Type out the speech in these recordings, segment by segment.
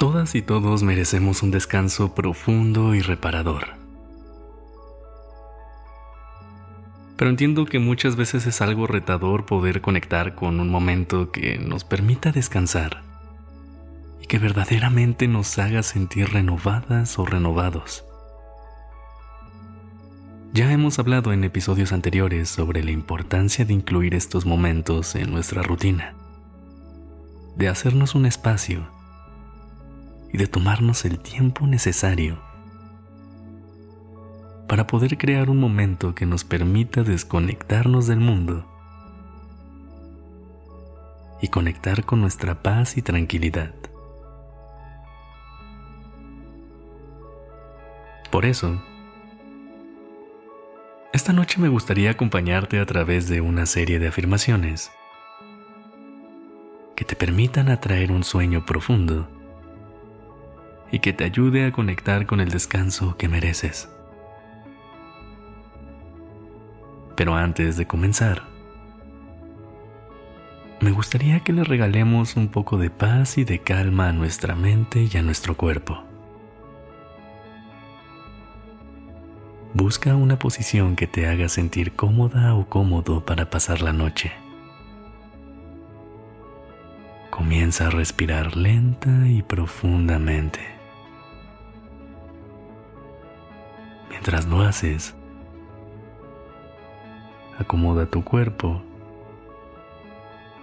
Todas y todos merecemos un descanso profundo y reparador. Pero entiendo que muchas veces es algo retador poder conectar con un momento que nos permita descansar y que verdaderamente nos haga sentir renovadas o renovados. Ya hemos hablado en episodios anteriores sobre la importancia de incluir estos momentos en nuestra rutina, de hacernos un espacio y de tomarnos el tiempo necesario para poder crear un momento que nos permita desconectarnos del mundo y conectar con nuestra paz y tranquilidad. Por eso, esta noche me gustaría acompañarte a través de una serie de afirmaciones que te permitan atraer un sueño profundo y que te ayude a conectar con el descanso que mereces. Pero antes de comenzar, me gustaría que le regalemos un poco de paz y de calma a nuestra mente y a nuestro cuerpo. Busca una posición que te haga sentir cómoda o cómodo para pasar la noche. Comienza a respirar lenta y profundamente. Mientras lo haces, acomoda tu cuerpo,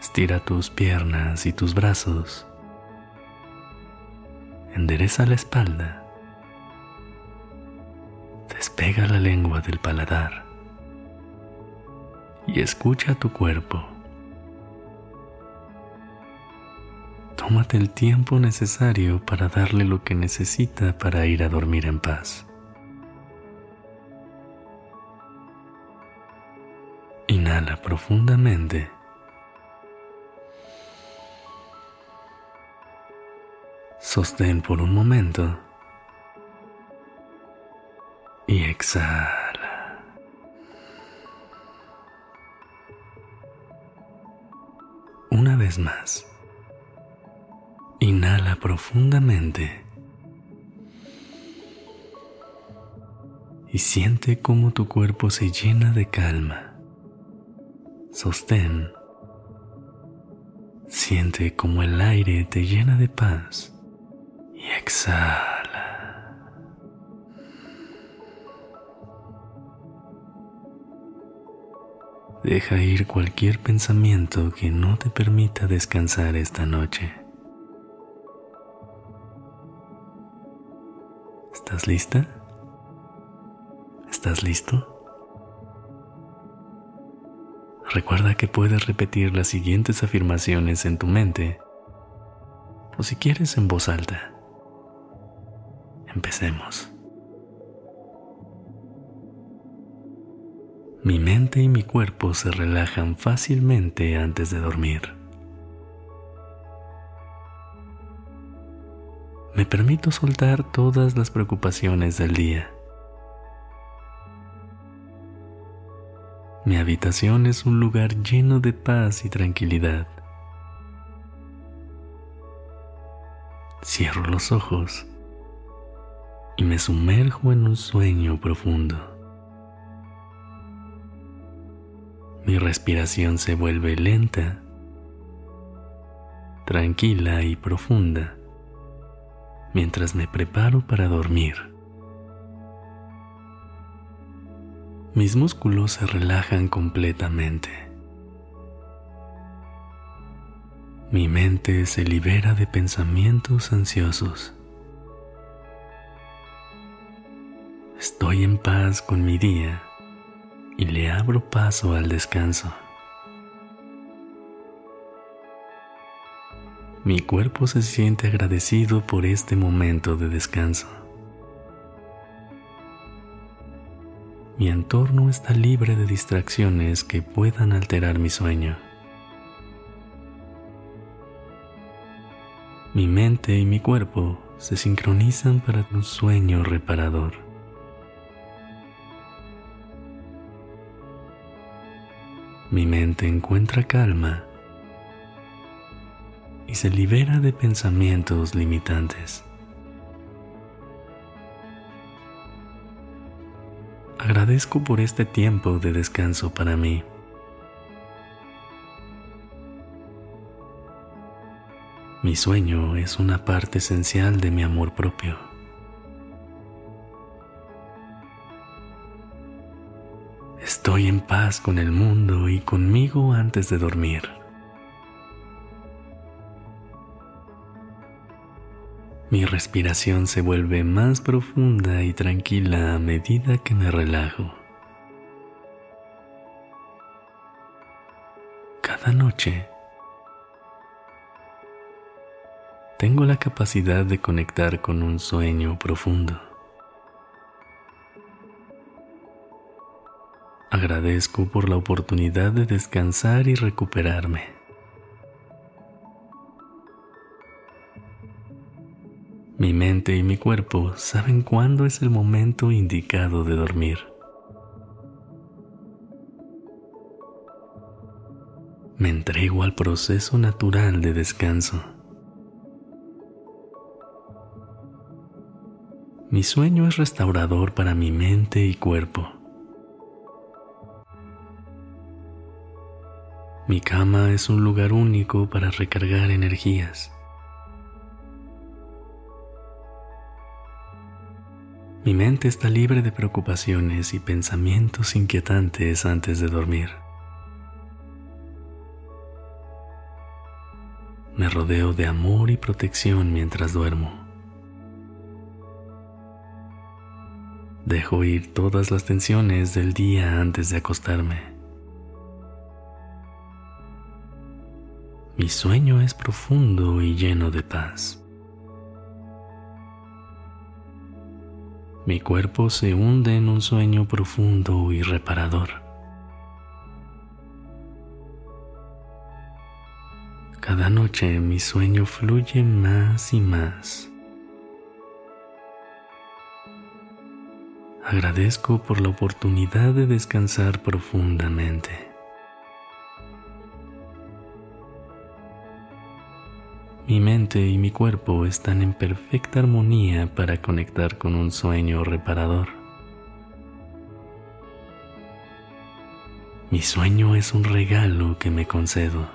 estira tus piernas y tus brazos, endereza la espalda, despega la lengua del paladar y escucha tu cuerpo. Tómate el tiempo necesario para darle lo que necesita para ir a dormir en paz. Inhala profundamente. Sostén por un momento. Y exhala. Una vez más. Inhala profundamente. Y siente cómo tu cuerpo se llena de calma sostén. Siente como el aire te llena de paz y exhala. Deja ir cualquier pensamiento que no te permita descansar esta noche. ¿Estás lista? ¿Estás listo? Recuerda que puedes repetir las siguientes afirmaciones en tu mente o si quieres en voz alta. Empecemos. Mi mente y mi cuerpo se relajan fácilmente antes de dormir. Me permito soltar todas las preocupaciones del día. Mi habitación es un lugar lleno de paz y tranquilidad. Cierro los ojos y me sumerjo en un sueño profundo. Mi respiración se vuelve lenta, tranquila y profunda mientras me preparo para dormir. Mis músculos se relajan completamente. Mi mente se libera de pensamientos ansiosos. Estoy en paz con mi día y le abro paso al descanso. Mi cuerpo se siente agradecido por este momento de descanso. Mi entorno está libre de distracciones que puedan alterar mi sueño. Mi mente y mi cuerpo se sincronizan para un sueño reparador. Mi mente encuentra calma y se libera de pensamientos limitantes. Agradezco por este tiempo de descanso para mí. Mi sueño es una parte esencial de mi amor propio. Estoy en paz con el mundo y conmigo antes de dormir. Mi respiración se vuelve más profunda y tranquila a medida que me relajo. Cada noche tengo la capacidad de conectar con un sueño profundo. Agradezco por la oportunidad de descansar y recuperarme. Mi mente y mi cuerpo saben cuándo es el momento indicado de dormir. Me entrego al proceso natural de descanso. Mi sueño es restaurador para mi mente y cuerpo. Mi cama es un lugar único para recargar energías. Mi mente está libre de preocupaciones y pensamientos inquietantes antes de dormir. Me rodeo de amor y protección mientras duermo. Dejo ir todas las tensiones del día antes de acostarme. Mi sueño es profundo y lleno de paz. Mi cuerpo se hunde en un sueño profundo y reparador. Cada noche mi sueño fluye más y más. Agradezco por la oportunidad de descansar profundamente. Mi mente y mi cuerpo están en perfecta armonía para conectar con un sueño reparador. Mi sueño es un regalo que me concedo.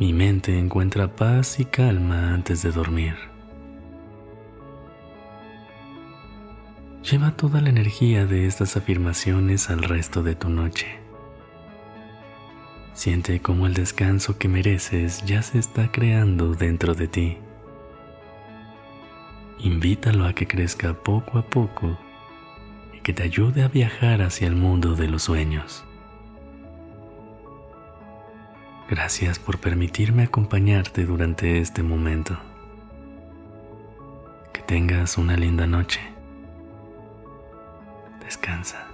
Mi mente encuentra paz y calma antes de dormir. Lleva toda la energía de estas afirmaciones al resto de tu noche. Siente cómo el descanso que mereces ya se está creando dentro de ti. Invítalo a que crezca poco a poco y que te ayude a viajar hacia el mundo de los sueños. Gracias por permitirme acompañarte durante este momento. Que tengas una linda noche. Descansa.